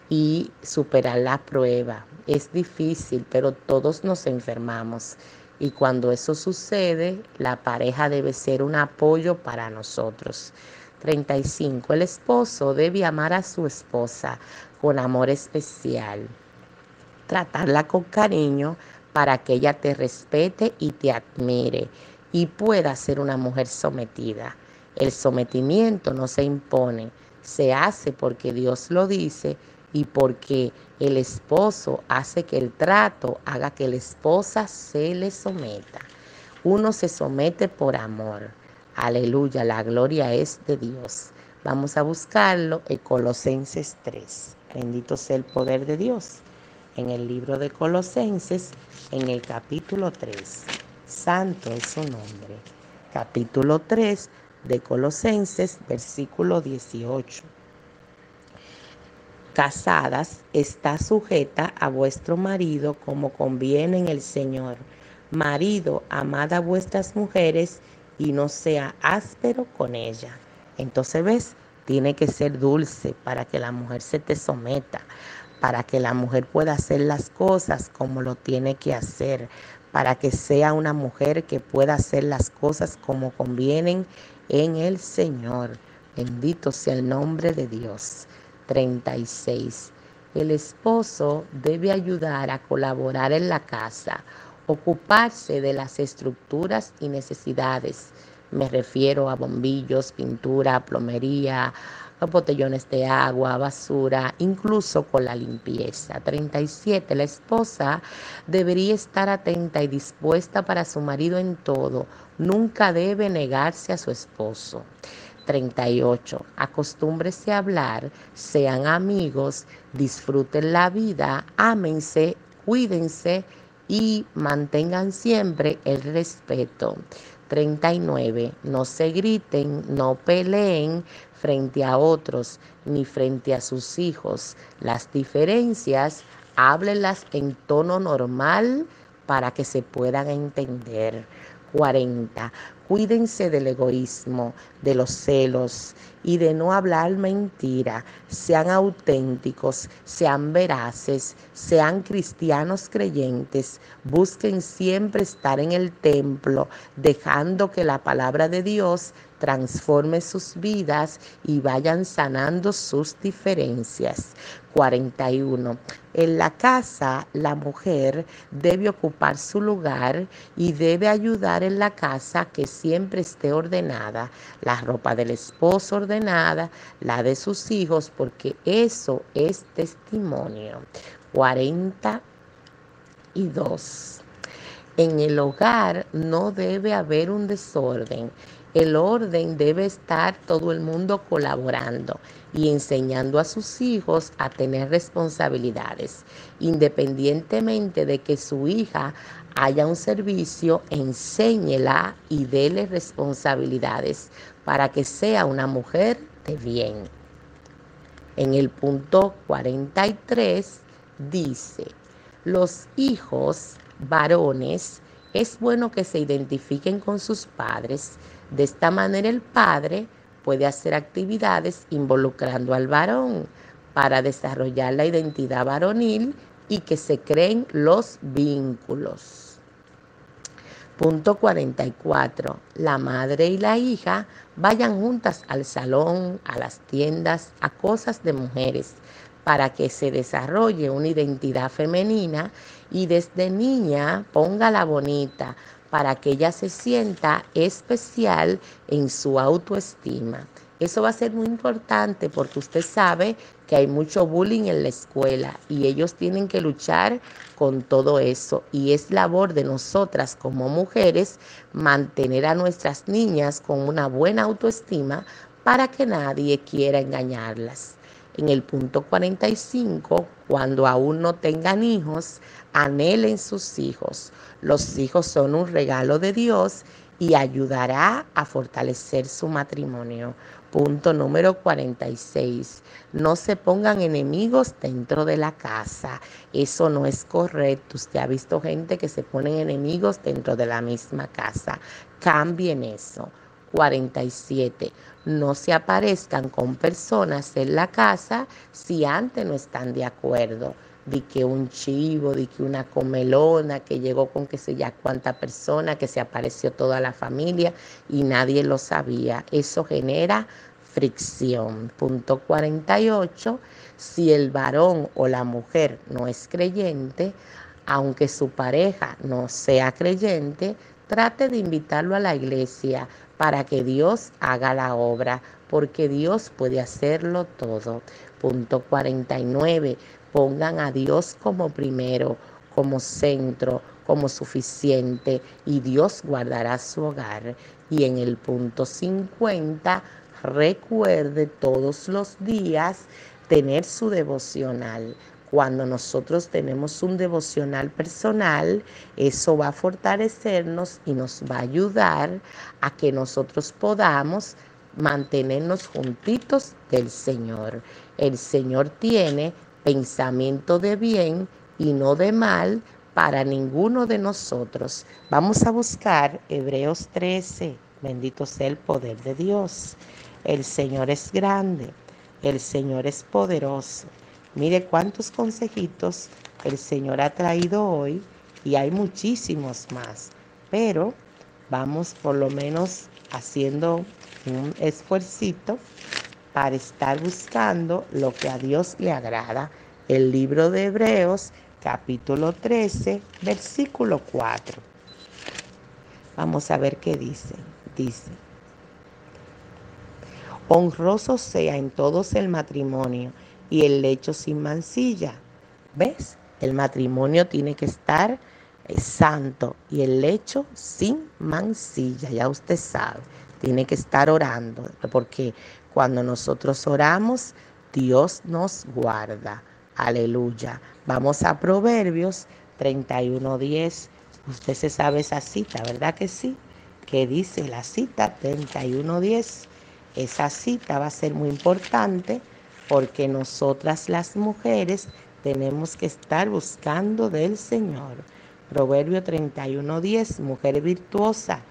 Speaker 1: y superar la prueba. Es difícil, pero todos nos enfermamos. Y cuando eso sucede, la pareja debe ser un apoyo para nosotros. 35. El esposo debe amar a su esposa con amor especial. Tratarla con cariño para que ella te respete y te admire y pueda ser una mujer sometida. El sometimiento no se impone, se hace porque Dios lo dice y porque el esposo hace que el trato haga que la esposa se le someta. Uno se somete por amor. Aleluya, la gloria es de Dios. Vamos a buscarlo en Colosenses 3. Bendito sea el poder de Dios. En el libro de Colosenses, en el capítulo 3. Santo es su nombre. Capítulo 3 de Colosenses, versículo 18 casadas, está sujeta a vuestro marido como conviene en el Señor. Marido, amad a vuestras mujeres y no sea áspero con ella. Entonces, ¿ves? Tiene que ser dulce para que la mujer se te someta, para que la mujer pueda hacer las cosas como lo tiene que hacer, para que sea una mujer que pueda hacer las cosas como convienen en el Señor. Bendito sea el nombre de Dios. 36. El esposo debe ayudar a colaborar en la casa, ocuparse de las estructuras y necesidades. Me refiero a bombillos, pintura, plomería, botellones de agua, basura, incluso con la limpieza. 37. La esposa debería estar atenta y dispuesta para su marido en todo. Nunca debe negarse a su esposo. 38. Acostúmbrese a hablar, sean amigos, disfruten la vida, ámense, cuídense y mantengan siempre el respeto. 39. No se griten, no peleen frente a otros ni frente a sus hijos. Las diferencias, háblenlas en tono normal para que se puedan entender. 40. Cuídense del egoísmo, de los celos y de no hablar mentira. Sean auténticos, sean veraces, sean cristianos creyentes. Busquen siempre estar en el templo, dejando que la palabra de Dios transforme sus vidas y vayan sanando sus diferencias. 41. En la casa, la mujer debe ocupar su lugar y debe ayudar en la casa que siempre esté ordenada, la ropa del esposo ordenada, la de sus hijos, porque eso es testimonio. 42. En el hogar no debe haber un desorden el orden debe estar todo el mundo colaborando y enseñando a sus hijos a tener responsabilidades. Independientemente de que su hija haya un servicio, enséñela y dele responsabilidades para que sea una mujer de bien. En el punto 43 dice, los hijos varones es bueno que se identifiquen con sus padres de esta manera el padre puede hacer actividades involucrando al varón para desarrollar la identidad varonil y que se creen los vínculos. Punto 44. La madre y la hija vayan juntas al salón, a las tiendas, a cosas de mujeres, para que se desarrolle una identidad femenina y desde niña póngala bonita, para que ella se sienta especial en su autoestima. Eso va a ser muy importante porque usted sabe que hay mucho bullying en la escuela y ellos tienen que luchar con todo eso. Y es labor de nosotras como mujeres mantener a nuestras niñas con una buena autoestima para que nadie quiera engañarlas. En el punto 45, cuando aún no tengan hijos, anhelen sus hijos. Los hijos son un regalo de Dios y ayudará a fortalecer su matrimonio. Punto número 46. No se pongan enemigos dentro de la casa. Eso no es correcto. Usted ha visto gente que se ponen enemigos dentro de la misma casa. Cambien eso. 47. No se aparezcan con personas en la casa si antes no están de acuerdo de que un chivo, de que una comelona que llegó con que sé ya cuánta persona, que se apareció toda la familia y nadie lo sabía. Eso genera fricción. Punto 48. Si el varón o la mujer no es creyente, aunque su pareja no sea creyente, trate de invitarlo a la iglesia para que Dios haga la obra, porque Dios puede hacerlo todo. Punto 49 pongan a Dios como primero, como centro, como suficiente y Dios guardará su hogar. Y en el punto 50, recuerde todos los días tener su devocional. Cuando nosotros tenemos un devocional personal, eso va a fortalecernos y nos va a ayudar a que nosotros podamos mantenernos juntitos del Señor. El Señor tiene pensamiento de bien y no de mal para ninguno de nosotros. Vamos a buscar Hebreos 13. Bendito sea el poder de Dios. El Señor es grande, el Señor es poderoso. Mire cuántos consejitos el Señor ha traído hoy y hay muchísimos más. Pero vamos por lo menos haciendo un esfuercito para estar buscando lo que a Dios le agrada. El libro de Hebreos, capítulo 13, versículo 4. Vamos a ver qué dice. Dice, honroso sea en todos el matrimonio y el lecho sin mancilla. ¿Ves? El matrimonio tiene que estar eh, santo y el lecho sin mancilla, ya usted sabe, tiene que estar orando, porque cuando nosotros oramos, Dios nos guarda. Aleluya. Vamos a Proverbios 31.10. Usted se sabe esa cita, ¿verdad que sí? Que dice la cita 31.10. Esa cita va a ser muy importante porque nosotras las mujeres tenemos que estar buscando del Señor. Proverbio 31.10, mujer virtuosa,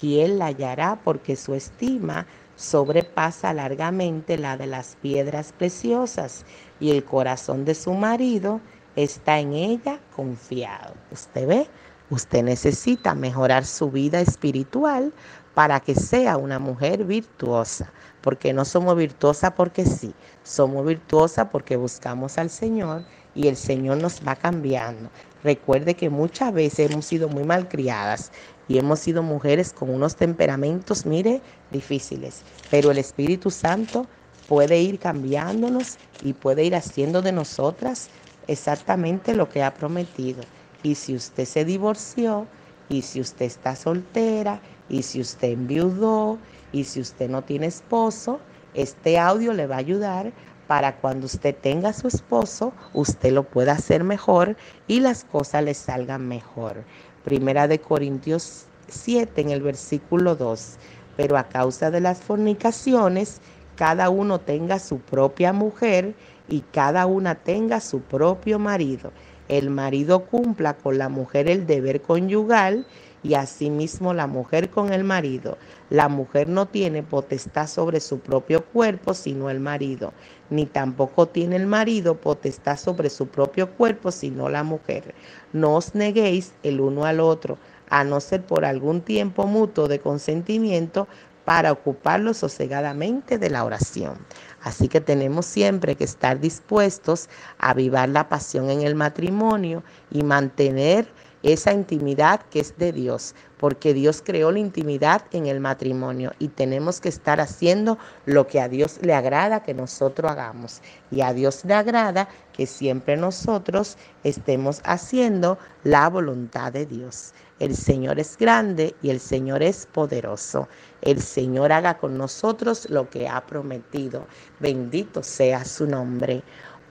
Speaker 1: ¿quién la hallará? Porque su estima sobrepasa largamente la de las piedras preciosas y el corazón de su marido está en ella confiado. ¿Usted ve? Usted necesita mejorar su vida espiritual para que sea una mujer virtuosa, porque no somos virtuosas porque sí, somos virtuosas porque buscamos al Señor y el Señor nos va cambiando. Recuerde que muchas veces hemos sido muy malcriadas y hemos sido mujeres con unos temperamentos, mire, difíciles. Pero el Espíritu Santo puede ir cambiándonos y puede ir haciendo de nosotras exactamente lo que ha prometido. Y si usted se divorció, y si usted está soltera, y si usted enviudó, y si usted no tiene esposo, este audio le va a ayudar para cuando usted tenga su esposo, usted lo pueda hacer mejor y las cosas le salgan mejor. Primera de Corintios 7 en el versículo 2. Pero a causa de las fornicaciones, cada uno tenga su propia mujer y cada una tenga su propio marido. El marido cumpla con la mujer el deber conyugal y asimismo la mujer con el marido. La mujer no tiene potestad sobre su propio cuerpo sino el marido, ni tampoco tiene el marido potestad sobre su propio cuerpo sino la mujer. No os neguéis el uno al otro, a no ser por algún tiempo mutuo de consentimiento para ocuparlo sosegadamente de la oración. Así que tenemos siempre que estar dispuestos a avivar la pasión en el matrimonio y mantener esa intimidad que es de Dios, porque Dios creó la intimidad en el matrimonio y tenemos que estar haciendo lo que a Dios le agrada que nosotros hagamos. Y a Dios le agrada que siempre nosotros estemos haciendo la voluntad de Dios. El Señor es grande y el Señor es poderoso. El Señor haga con nosotros lo que ha prometido. Bendito sea su nombre.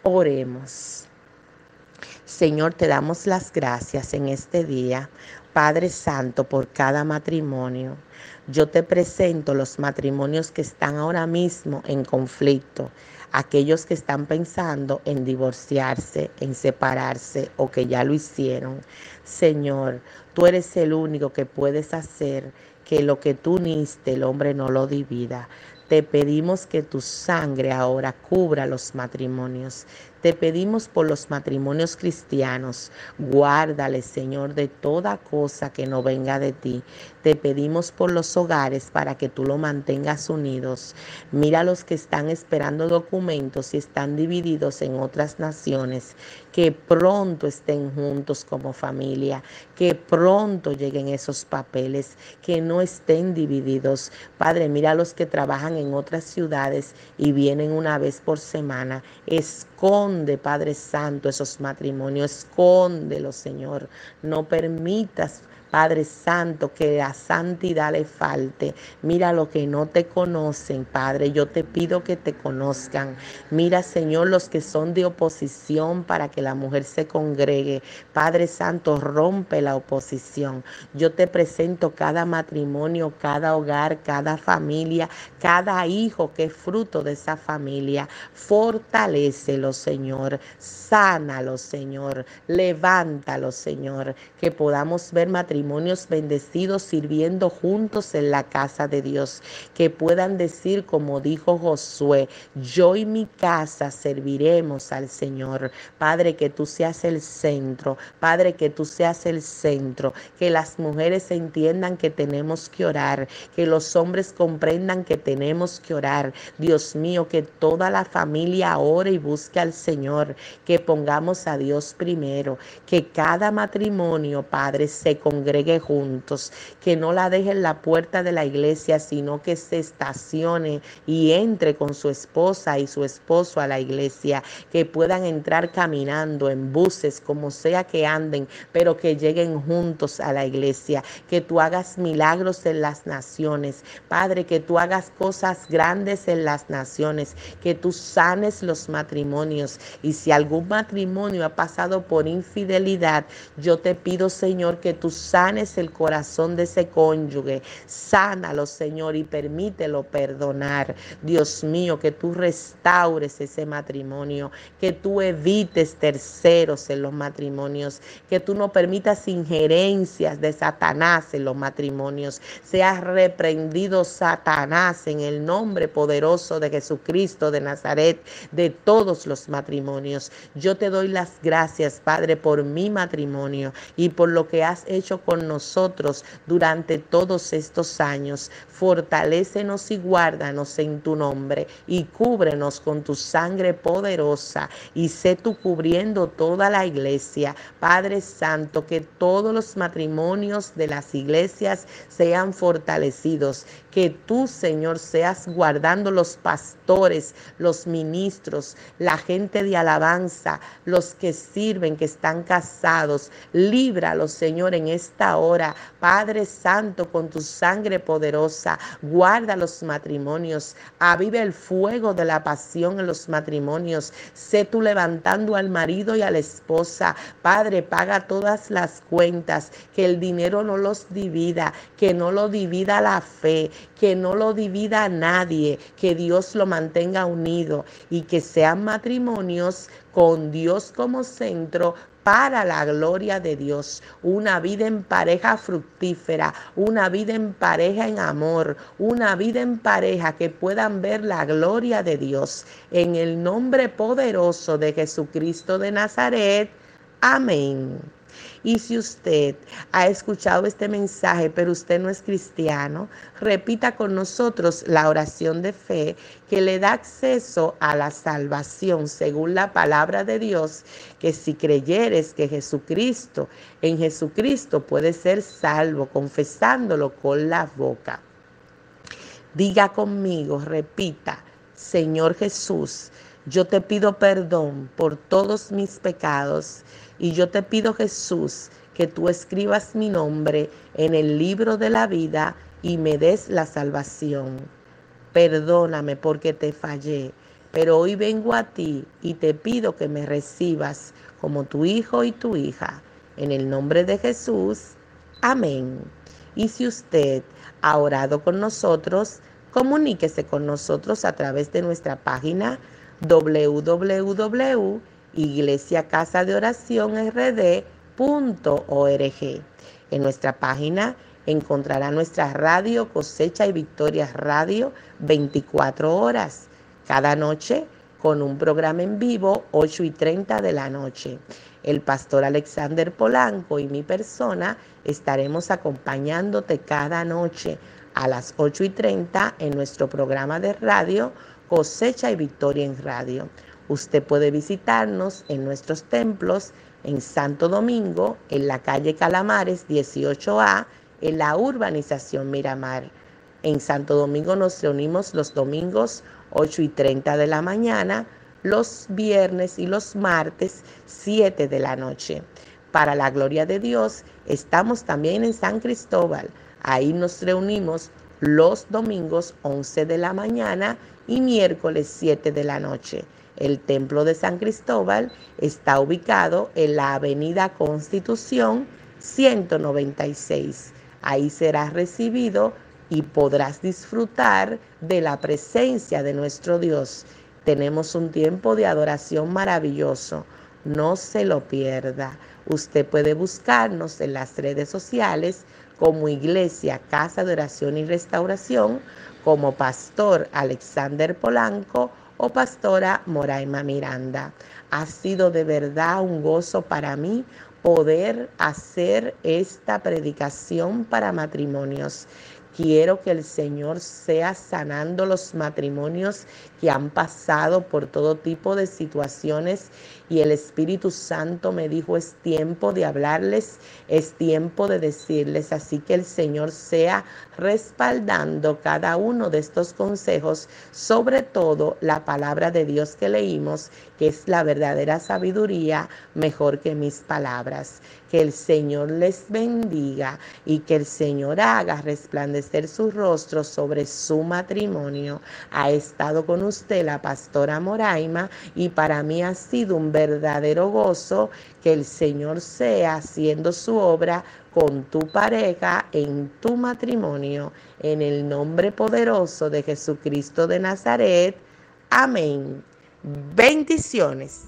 Speaker 1: Oremos. Señor, te damos las gracias en este día, Padre Santo, por cada matrimonio. Yo te presento los matrimonios que están ahora mismo en conflicto, aquellos que están pensando en divorciarse, en separarse o que ya lo hicieron. Señor, tú eres el único que puedes hacer que lo que tú uniste el hombre no lo divida. Te pedimos que tu sangre ahora cubra los matrimonios. Te pedimos por los matrimonios cristianos, guárdale, Señor, de toda cosa que no venga de ti. Te pedimos por los hogares para que tú lo mantengas unidos. Mira a los que están esperando documentos y están divididos en otras naciones, que pronto estén juntos como familia, que pronto lleguen esos papeles, que no estén divididos. Padre, mira a los que trabajan en otras ciudades y vienen una vez por semana. Esconde, Padre Santo, esos matrimonios. Escóndelos, Señor. No permitas Padre Santo, que la santidad le falte. Mira lo que no te conocen, Padre. Yo te pido que te conozcan. Mira, Señor, los que son de oposición para que la mujer se congregue. Padre Santo, rompe la oposición. Yo te presento cada matrimonio, cada hogar, cada familia, cada hijo que es fruto de esa familia. Fortalécelo, Señor. Sánalo, Señor. Levántalo, Señor. Que podamos ver matrimonio matrimonios bendecidos sirviendo juntos en la casa de Dios, que puedan decir como dijo Josué, yo y mi casa serviremos al Señor. Padre, que tú seas el centro, Padre, que tú seas el centro, que las mujeres entiendan que tenemos que orar, que los hombres comprendan que tenemos que orar. Dios mío, que toda la familia ore y busque al Señor, que pongamos a Dios primero, que cada matrimonio, Padre, se congregue juntos, que no la deje en la puerta de la iglesia, sino que se estacione y entre con su esposa y su esposo a la iglesia, que puedan entrar caminando en buses, como sea que anden, pero que lleguen juntos a la iglesia, que tú hagas milagros en las naciones, Padre, que tú hagas cosas grandes en las naciones, que tú sanes los matrimonios. Y si algún matrimonio ha pasado por infidelidad, yo te pido, Señor, que tú sanes el corazón de ese cónyuge. Sánalo, Señor, y permítelo perdonar. Dios mío, que tú restaures ese matrimonio, que tú evites terceros en los matrimonios, que tú no permitas injerencias de Satanás en los matrimonios. Seas reprendido Satanás en el nombre poderoso de Jesucristo de Nazaret, de todos los matrimonios. Yo te doy las gracias, Padre, por mi matrimonio y por lo que has hecho con nosotros durante todos estos años. Fortalécenos y guárdanos en tu nombre y cúbrenos con tu sangre poderosa y sé tú cubriendo toda la iglesia. Padre Santo, que todos los matrimonios de las iglesias sean fortalecidos, que tú, Señor, seas guardando los pastores, los ministros, la gente de alabanza, los que sirven, que están casados. Líbralos, Señor, en esta hora. Padre Santo, con tu sangre poderosa, guarda los matrimonios. Avive el fuego de la pasión en los matrimonios. Sé tú levantando al marido y a la esposa. Padre, paga todas las cuentas. Que el dinero no los divida. Que no lo divida la fe que no lo divida a nadie, que Dios lo mantenga unido y que sean matrimonios con Dios como centro para la gloria de Dios, una vida en pareja fructífera, una vida en pareja en amor, una vida en pareja que puedan ver la gloria de Dios. En el nombre poderoso de Jesucristo de Nazaret. Amén. Y si usted ha escuchado este mensaje, pero usted no es cristiano, repita con nosotros la oración de fe que le da acceso a la salvación según la palabra de Dios, que si creyeres que Jesucristo, en Jesucristo puede ser salvo, confesándolo con la boca. Diga conmigo, repita, Señor Jesús, yo te pido perdón por todos mis pecados y yo te pido Jesús que tú escribas mi nombre en el libro de la vida y me des la salvación. Perdóname porque te fallé, pero hoy vengo a ti y te pido que me recibas como tu hijo y tu hija. En el nombre de Jesús, amén. Y si usted ha orado con nosotros, comuníquese con nosotros a través de nuestra página www.iglesiacasadeoracionrd.org. En nuestra página encontrará nuestra radio Cosecha y Victorias Radio 24 horas, cada noche con un programa en vivo 8 y 30 de la noche. El pastor Alexander Polanco y mi persona estaremos acompañándote cada noche a las 8 y 30 en nuestro programa de radio Cosecha y Victoria en Radio. Usted puede visitarnos en nuestros templos en Santo Domingo, en la calle Calamares 18A, en la urbanización Miramar. En Santo Domingo nos reunimos los domingos 8 y 30 de la mañana, los viernes y los martes 7 de la noche. Para la gloria de Dios, estamos también en San Cristóbal. Ahí nos reunimos los domingos 11 de la mañana y miércoles 7 de la noche. El Templo de San Cristóbal está ubicado en la Avenida Constitución 196. Ahí serás recibido y podrás disfrutar de la presencia de nuestro Dios. Tenemos un tiempo de adoración maravilloso. No se lo pierda. Usted puede buscarnos en las redes sociales como Iglesia Casa de Oración y Restauración como pastor Alexander Polanco o pastora Moraima Miranda. Ha sido de verdad un gozo para mí poder hacer esta predicación para matrimonios. Quiero que el Señor sea sanando los matrimonios que han pasado por todo tipo de situaciones y el Espíritu Santo me dijo es tiempo de hablarles, es tiempo de decirles, así que el Señor sea respaldando cada uno de estos consejos, sobre todo la palabra de Dios que leímos, que es la verdadera sabiduría, mejor que mis palabras. Que el Señor les bendiga y que el Señor haga resplandecer su rostro sobre su matrimonio. Ha estado con usted la pastora Moraima y para mí ha sido un verdadero gozo que el Señor sea haciendo su obra con tu pareja en tu matrimonio. En el nombre poderoso de Jesucristo de Nazaret. Amén. Bendiciones.